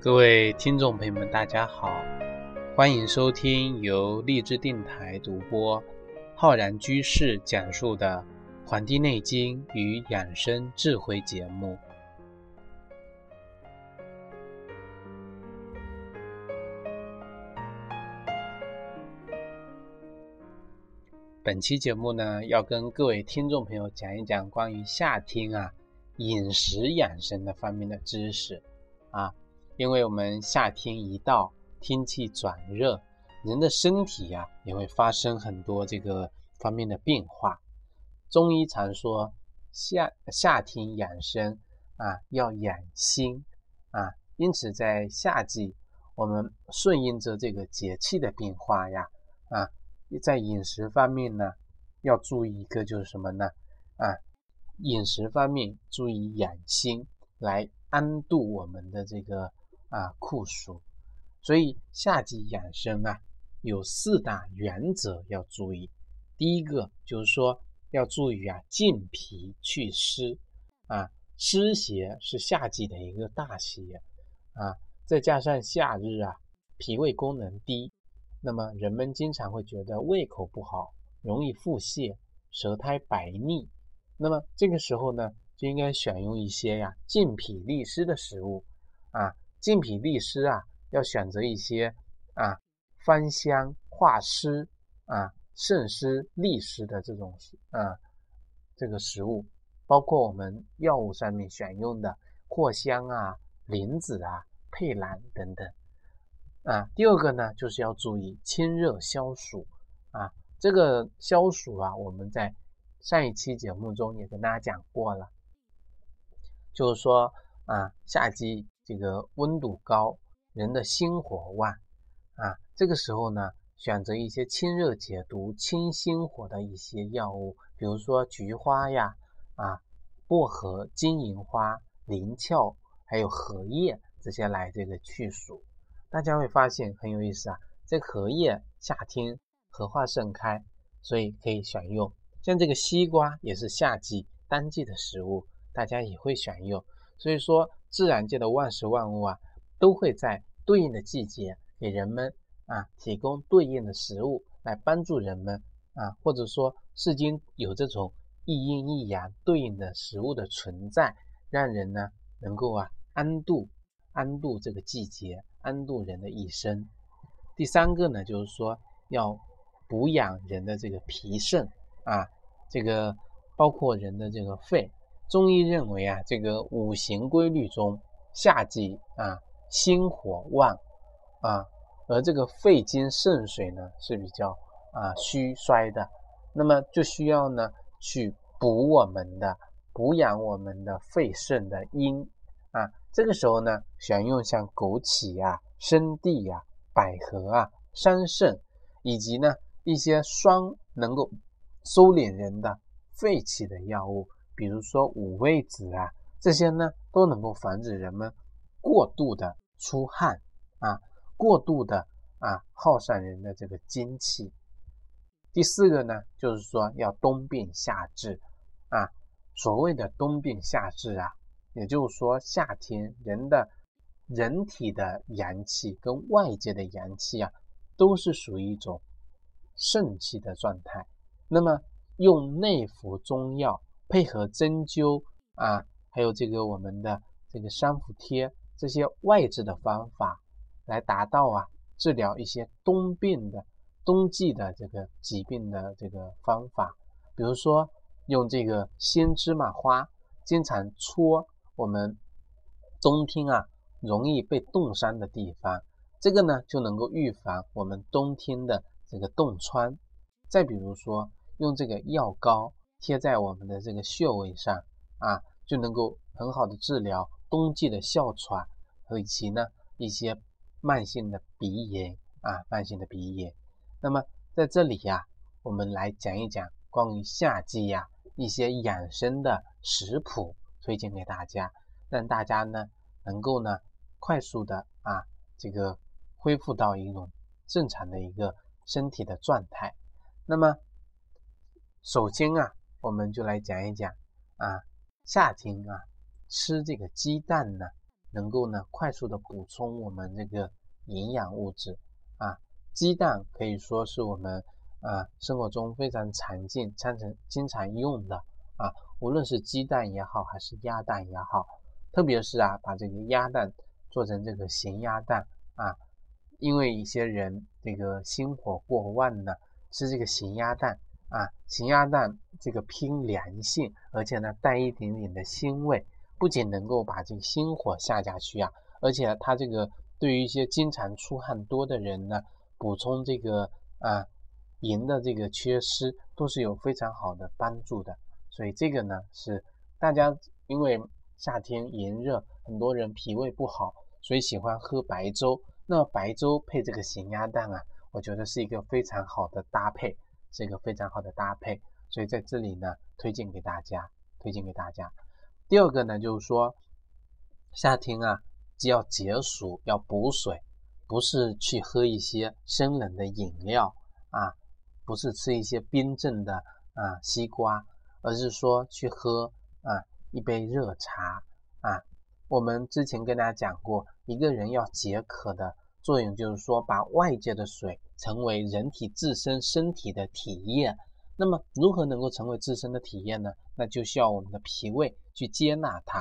各位听众朋友们，大家好，欢迎收听由励志电台独播、浩然居士讲述的《黄帝内经与养生智慧》节目。本期节目呢，要跟各位听众朋友讲一讲关于夏天啊饮食养生的方面的知识啊。因为我们夏天一到，天气转热，人的身体呀也会发生很多这个方面的变化。中医常说夏夏天养生啊，要养心啊，因此在夏季，我们顺应着这个节气的变化呀啊，在饮食方面呢，要注意一个就是什么呢？啊，饮食方面注意养心，来安度我们的这个。啊，酷暑，所以夏季养生啊，有四大原则要注意。第一个就是说要注意啊，健脾祛湿啊，湿邪是夏季的一个大邪啊，再加上夏日啊，脾胃功能低，那么人们经常会觉得胃口不好，容易腹泻、舌苔白腻，那么这个时候呢，就应该选用一些呀健脾利湿的食物啊。健脾利湿啊，要选择一些啊芳香化湿啊渗湿利湿的这种啊这个食物，包括我们药物上面选用的藿香啊、莲子啊、佩兰等等啊。第二个呢，就是要注意清热消暑啊。这个消暑啊，我们在上一期节目中也跟大家讲过了，就是说啊夏季。这个温度高，人的心火旺啊，这个时候呢，选择一些清热解毒、清心火的一些药物，比如说菊花呀、啊薄荷、金银花、灵翘，还有荷叶这些来这个去暑。大家会发现很有意思啊，这荷叶夏天荷花盛开，所以可以选用。像这个西瓜也是夏季当季的食物，大家也会选用。所以说。自然界的万事万物啊，都会在对应的季节给人们啊提供对应的食物，来帮助人们啊，或者说世间有这种一阴一阳对应的食物的存在，让人呢能够啊安度安度这个季节，安度人的一生。第三个呢，就是说要补养人的这个脾肾啊，这个包括人的这个肺。中医认为啊，这个五行规律中，夏季啊心火旺啊，而这个肺经肾水呢是比较啊虚衰的，那么就需要呢去补我们的补养我们的肺肾的阴啊。这个时候呢，选用像枸杞啊、生地啊、百合啊、桑葚，以及呢一些双能够收敛人的肺气的药物。比如说五味子啊，这些呢都能够防止人们过度的出汗啊，过度的啊耗散人的这个精气。第四个呢，就是说要冬病夏治啊。所谓的冬病夏治啊，也就是说夏天人的人体的阳气跟外界的阳气啊，都是属于一种肾气的状态。那么用内服中药。配合针灸啊，还有这个我们的这个三伏贴这些外治的方法，来达到啊治疗一些冬病的冬季的这个疾病的这个方法。比如说用这个鲜芝麻花，经常搓我们冬天啊容易被冻伤的地方，这个呢就能够预防我们冬天的这个冻疮。再比如说用这个药膏。贴在我们的这个穴位上啊，就能够很好的治疗冬季的哮喘和以及呢一些慢性的鼻炎啊，慢性的鼻炎。那么在这里呀，我们来讲一讲关于夏季呀一些养生的食谱，推荐给大家，让大家呢能够呢快速的啊这个恢复到一种正常的一个身体的状态。那么首先啊。我们就来讲一讲啊，夏天啊，吃这个鸡蛋呢，能够呢快速的补充我们这个营养物质啊。鸡蛋可以说是我们啊生活中非常常见、常常经常用的啊，无论是鸡蛋也好，还是鸭蛋也好，特别是啊把这个鸭蛋做成这个咸鸭蛋啊，因为一些人这个心火过旺呢，吃这个咸鸭蛋。啊，咸鸭蛋这个偏凉性，而且呢带一点点的腥味，不仅能够把这个心火下下去啊，而且它这个对于一些经常出汗多的人呢，补充这个啊银的这个缺失都是有非常好的帮助的。所以这个呢是大家因为夏天炎热，很多人脾胃不好，所以喜欢喝白粥。那白粥配这个咸鸭蛋啊，我觉得是一个非常好的搭配。是一个非常好的搭配，所以在这里呢，推荐给大家，推荐给大家。第二个呢，就是说夏天啊，既要解暑，要补水，不是去喝一些生冷的饮料啊，不是吃一些冰镇的啊西瓜，而是说去喝啊一杯热茶啊。我们之前跟大家讲过，一个人要解渴的作用，就是说把外界的水。成为人体自身身体的体液，那么如何能够成为自身的体液呢？那就需要我们的脾胃去接纳它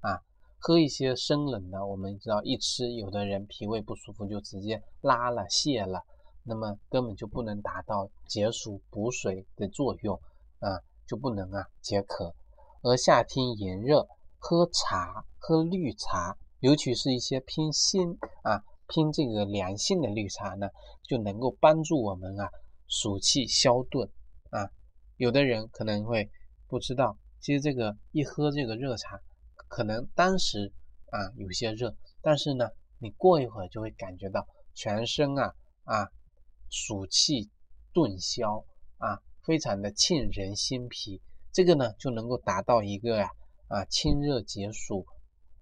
啊。喝一些生冷的，我们知道一吃，有的人脾胃不舒服就直接拉了泻了，那么根本就不能达到解暑补水的作用啊，就不能啊解渴。而夏天炎热，喝茶，喝绿茶，尤其是一些偏辛啊。拼这个凉性的绿茶呢，就能够帮助我们啊暑气消顿啊。有的人可能会不知道，其实这个一喝这个热茶，可能当时啊有些热，但是呢，你过一会儿就会感觉到全身啊啊暑气顿消啊，非常的沁人心脾。这个呢就能够达到一个呀啊清热解暑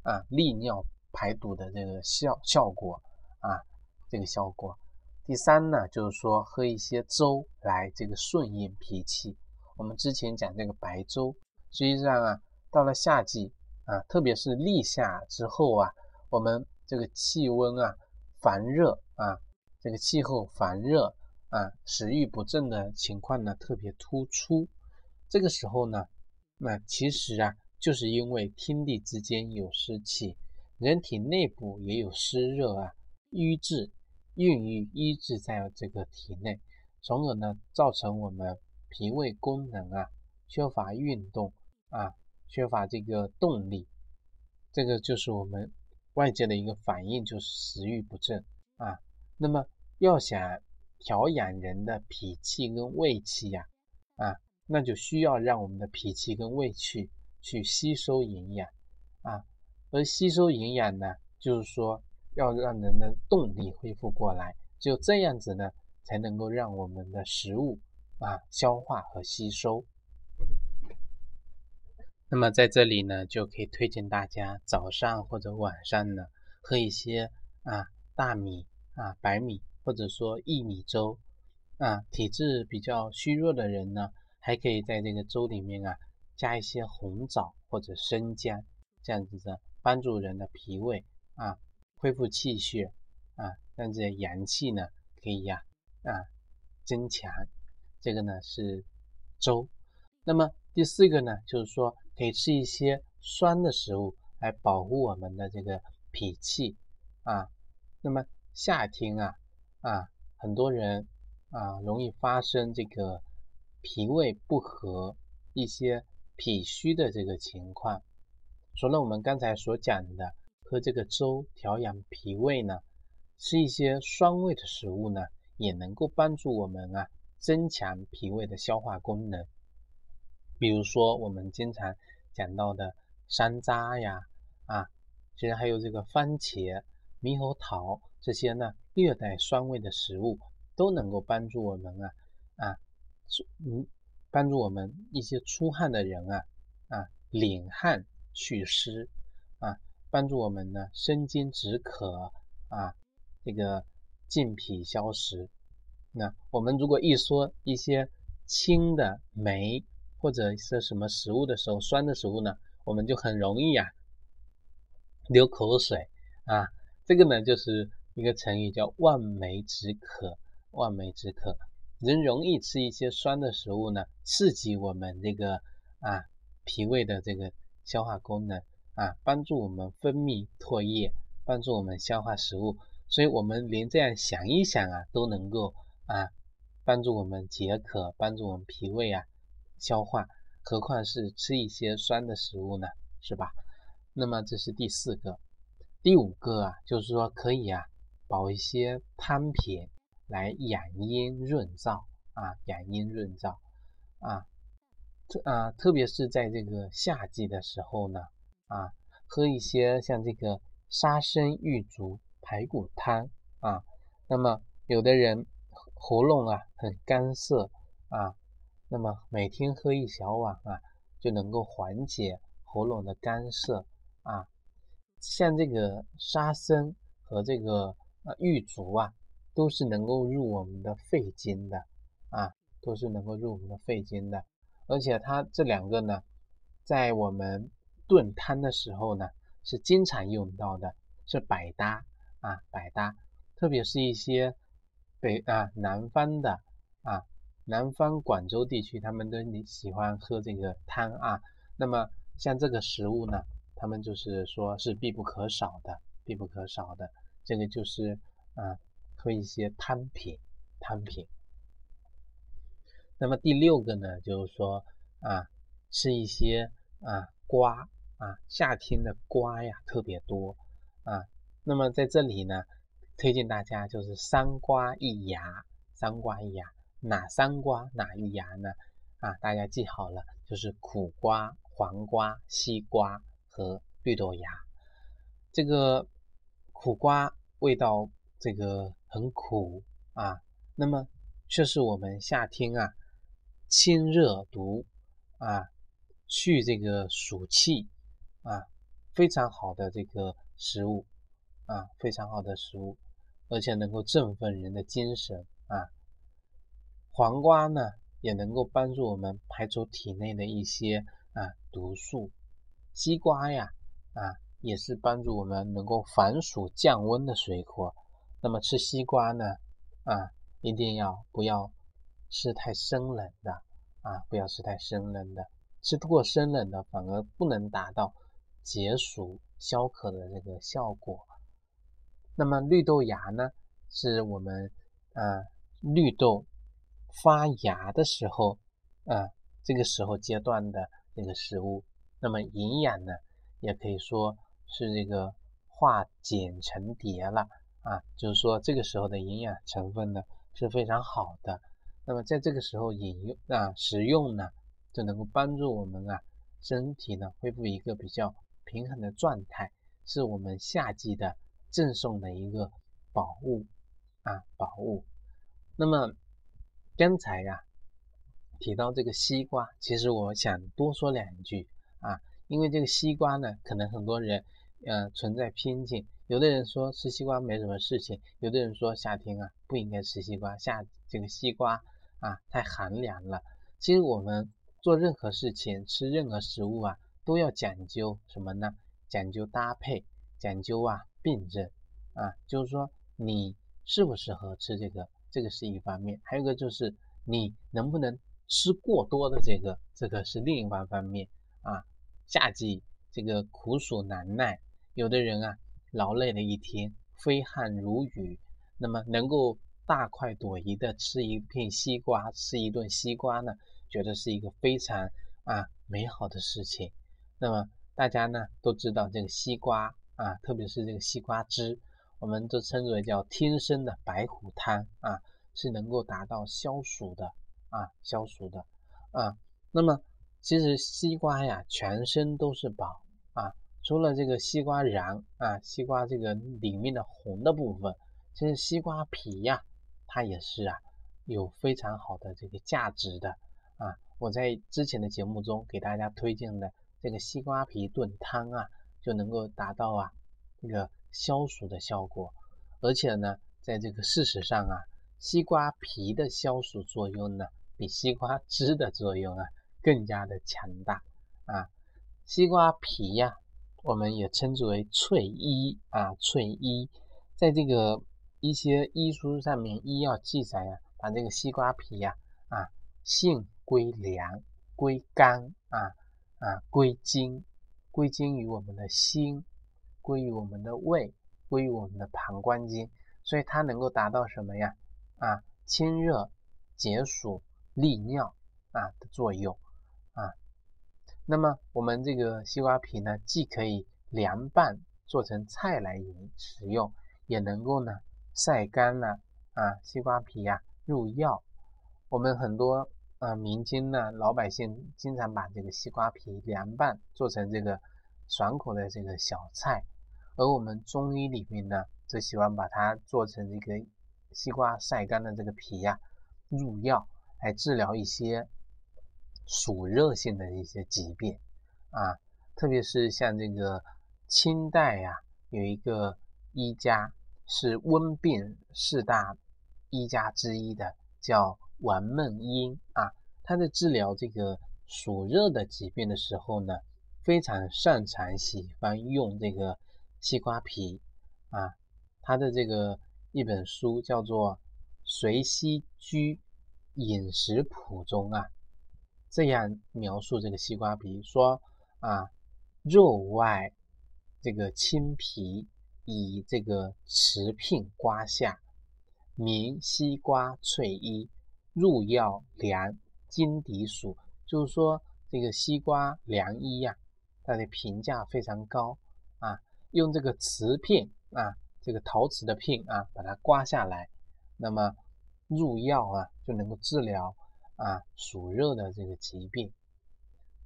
啊利尿排毒的这个效效果。啊，这个效果。第三呢，就是说喝一些粥来这个顺应脾气。我们之前讲这个白粥，实际上啊，到了夏季啊，特别是立夏之后啊，我们这个气温啊烦热啊，这个气候烦热啊，食欲不振的情况呢特别突出。这个时候呢，那其实啊，就是因为天地之间有湿气，人体内部也有湿热啊。瘀滞、孕育、瘀滞在这个体内，从而呢造成我们脾胃功能啊缺乏运动啊，缺乏这个动力，这个就是我们外界的一个反应，就是食欲不振啊。那么要想调养人的脾气跟胃气呀啊，那就需要让我们的脾气跟胃气去吸收营养啊，而吸收营养呢，就是说。要让人的动力恢复过来，只有这样子呢，才能够让我们的食物啊消化和吸收。那么在这里呢，就可以推荐大家早上或者晚上呢，喝一些啊大米啊白米或者说薏米粥啊。体质比较虚弱的人呢，还可以在这个粥里面啊加一些红枣或者生姜，这样子的帮助人的脾胃啊。恢复气血啊，让这些阳气呢可以呀啊增强。这个呢是粥。那么第四个呢，就是说可以吃一些酸的食物来保护我们的这个脾气啊。那么夏天啊啊，很多人啊容易发生这个脾胃不和、一些脾虚的这个情况。除了我们刚才所讲的。喝这个粥调养脾胃呢，吃一些酸味的食物呢，也能够帮助我们啊增强脾胃的消化功能。比如说我们经常讲到的山楂呀，啊，其实还有这个番茄、猕猴桃这些呢，略带酸味的食物都能够帮助我们啊啊，嗯，帮助我们一些出汗的人啊啊，敛汗祛湿。帮助我们呢生津止渴啊，这个健脾消食。那我们如果一说一些清的酶或者是什么食物的时候，酸的食物呢，我们就很容易呀流口水啊。这个呢，就是一个成语，叫望梅止渴。望梅止渴，人容易吃一些酸的食物呢，刺激我们这个啊脾胃的这个消化功能啊，帮助我们分泌唾液，帮助我们消化食物。所以，我们连这样想一想啊，都能够啊帮助我们解渴，帮助我们脾胃啊消化。何况是吃一些酸的食物呢，是吧？那么这是第四个，第五个啊，就是说可以啊，煲一些汤品来养阴润燥啊，养阴润燥啊，特啊，特别是在这个夏季的时候呢，啊，喝一些像这个沙参玉竹排骨汤啊，那么有的人喉咙啊很干涩啊。那么每天喝一小碗啊，就能够缓解喉咙的干涩啊。像这个沙参和这个呃玉竹啊，都是能够入我们的肺经的啊，都是能够入我们的肺经的。而且它这两个呢，在我们炖汤的时候呢，是经常用到的，是百搭啊，百搭。特别是一些北啊南方的啊。南方广州地区，他们都喜欢喝这个汤啊。那么像这个食物呢，他们就是说是必不可少的，必不可少的。这个就是啊，喝一些汤品，汤品。那么第六个呢，就是说啊，吃一些啊瓜啊，夏天的瓜呀特别多啊。那么在这里呢，推荐大家就是三瓜一芽，三瓜一芽。哪三瓜哪一芽呢？啊，大家记好了，就是苦瓜、黄瓜、西瓜和绿豆芽。这个苦瓜味道这个很苦啊，那么却是我们夏天啊清热毒啊去这个暑气啊非常好的这个食物啊非常好的食物，而且能够振奋人的精神啊。黄瓜呢，也能够帮助我们排除体内的一些啊毒素。西瓜呀，啊也是帮助我们能够防暑降温的水果。那么吃西瓜呢，啊一定要不要吃太生冷的啊，不要吃太生冷的，吃过生冷的反而不能达到解暑消渴的这个效果。那么绿豆芽呢，是我们啊绿豆。发芽的时候，啊，这个时候阶段的这个食物，那么营养呢，也可以说是这个化茧成蝶了啊，就是说这个时候的营养成分呢是非常好的。那么在这个时候饮用啊食用呢，就能够帮助我们啊身体呢恢复一个比较平衡的状态，是我们夏季的赠送的一个宝物啊宝物。那么。刚才呀提到这个西瓜，其实我想多说两句啊，因为这个西瓜呢，可能很多人呃存在偏见，有的人说吃西瓜没什么事情，有的人说夏天啊不应该吃西瓜，夏这个西瓜啊太寒凉了。其实我们做任何事情，吃任何食物啊，都要讲究什么呢？讲究搭配，讲究啊辩证啊，就是说你适不适合吃这个。这个是一方面，还有一个就是你能不能吃过多的这个，这个是另一方方面啊。夏季这个苦暑难耐，有的人啊劳累了一天，挥汗如雨，那么能够大快朵颐的吃一片西瓜，吃一顿西瓜呢，觉得是一个非常啊美好的事情。那么大家呢都知道这个西瓜啊，特别是这个西瓜汁。我们都称之为叫天生的白虎汤啊，是能够达到消暑的啊，消暑的啊。那么其实西瓜呀，全身都是宝啊，除了这个西瓜瓤啊，西瓜这个里面的红的部分，其实西瓜皮呀，它也是啊，有非常好的这个价值的啊。我在之前的节目中给大家推荐的这个西瓜皮炖汤啊，就能够达到啊这个。消暑的效果，而且呢，在这个事实上啊，西瓜皮的消暑作用呢，比西瓜汁的作用啊更加的强大啊。西瓜皮呀，我们也称之为淬医啊，淬医，在这个一些医书上面，医药记载啊，把这个西瓜皮呀啊，性归凉，归肝啊啊，归经，归经于我们的心，归于我们的胃，归于我们的膀胱经，所以它能够达到什么呀？啊，清热解暑、利尿啊的作用啊。那么我们这个西瓜皮呢，既可以凉拌做成菜来饮食用，也能够呢晒干了啊，西瓜皮呀入药。我们很多啊民间呢老百姓经常把这个西瓜皮凉拌做成这个爽口的这个小菜，而我们中医里面呢，就喜欢把它做成这个西瓜晒干的这个皮呀入药，来治疗一些。暑热性的一些疾病啊，特别是像这个清代呀，有一个医家是温病四大医家之一的，叫王孟英啊。他在治疗这个暑热的疾病的时候呢，非常擅长喜欢用这个西瓜皮啊。他的这个一本书叫做《随西居饮食谱》中啊。这样描述这个西瓜皮说啊，肉外这个青皮，以这个瓷片刮下，名西瓜翠衣，入药凉，经敌暑。就是说这个西瓜凉衣呀，它的评价非常高啊。用这个瓷片啊，这个陶瓷的片啊，把它刮下来，那么入药啊，就能够治疗。啊，暑热的这个疾病，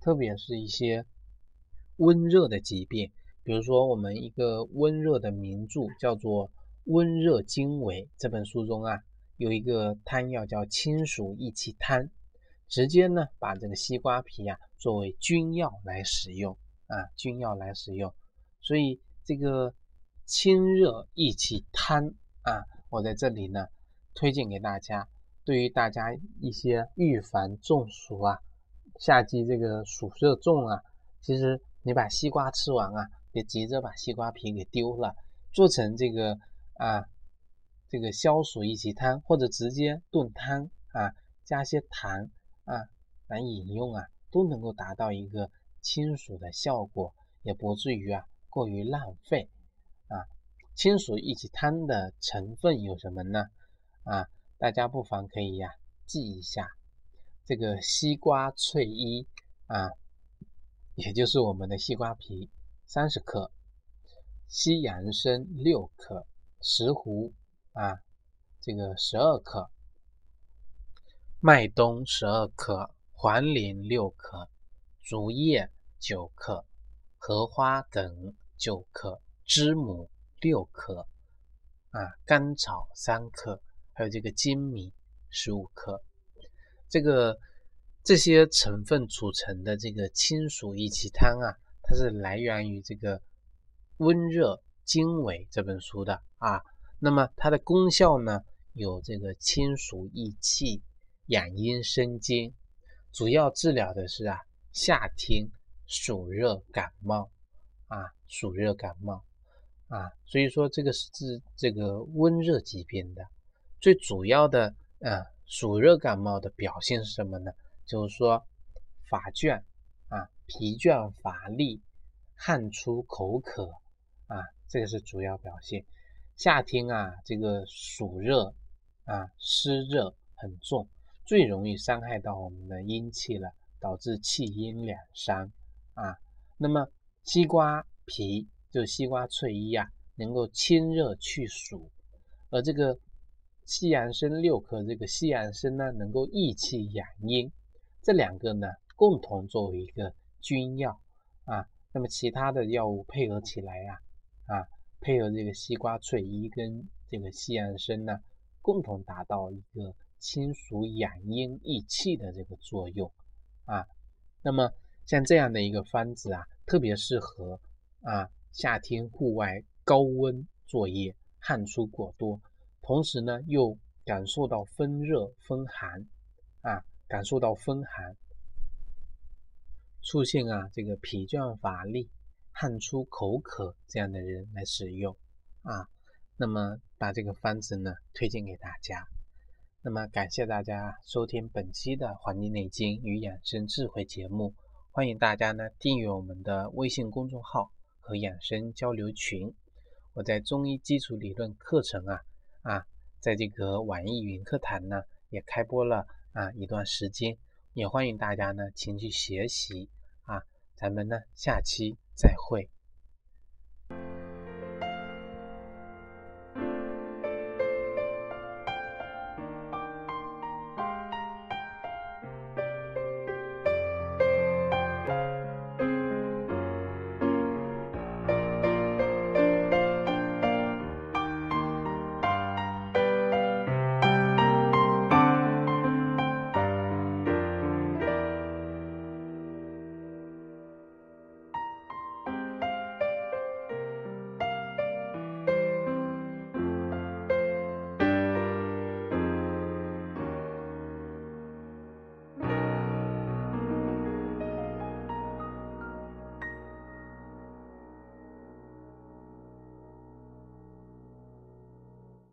特别是一些温热的疾病，比如说我们一个温热的名著叫做《温热经纬》这本书中啊，有一个汤药叫清暑益气汤，直接呢把这个西瓜皮呀作为君药来使用啊，君药来使用，所以这个清热益气汤啊，我在这里呢推荐给大家。对于大家一些预防中暑啊，夏季这个暑热重啊，其实你把西瓜吃完啊，别急着把西瓜皮给丢了，做成这个啊，这个消暑益气汤，或者直接炖汤啊，加些糖啊来饮用啊，都能够达到一个清暑的效果，也不至于啊过于浪费啊。清暑益气汤的成分有什么呢？啊？大家不妨可以呀记一下，这个西瓜翠衣啊，也就是我们的西瓜皮三十克，西洋参六克，石斛啊这个十二克，麦冬十二克，黄连六克，竹叶九克，荷花梗九克，知母六克，啊甘草三克。还有这个粳米十五克，这个这些成分组成的这个清暑益气汤啊，它是来源于这个《温热经纬》这本书的啊。那么它的功效呢，有这个清暑益气、养阴生津，主要治疗的是啊夏天暑热感冒啊，暑热感冒啊，所以说这个是治这个温热疾病的。最主要的，呃，暑热感冒的表现是什么呢？就是说，乏倦啊，疲倦乏力，汗出口渴啊，这个是主要表现。夏天啊，这个暑热啊，湿热很重，最容易伤害到我们的阴气了，导致气阴两伤啊。那么，西瓜皮就西瓜翠衣啊，能够清热去暑，而这个。西洋参六克，这个西洋参呢能够益气养阴，这两个呢共同作为一个君药啊。那么其他的药物配合起来呀，啊，配合这个西瓜翠衣跟这个西洋参呢，共同达到一个清暑养阴益气的这个作用啊。那么像这样的一个方子啊，特别适合啊夏天户外高温作业，汗出过多。同时呢，又感受到风热风寒啊，感受到风寒，出现啊这个疲倦乏力汗出口渴这样的人来使用啊。那么把这个方子呢推荐给大家。那么感谢大家收听本期的《黄帝内经与养生智慧》节目，欢迎大家呢订阅我们的微信公众号和养生交流群。我在中医基础理论课程啊啊，在这个网易云课堂呢也开播了啊一段时间，也欢迎大家呢前去学习啊。咱们呢下期再会。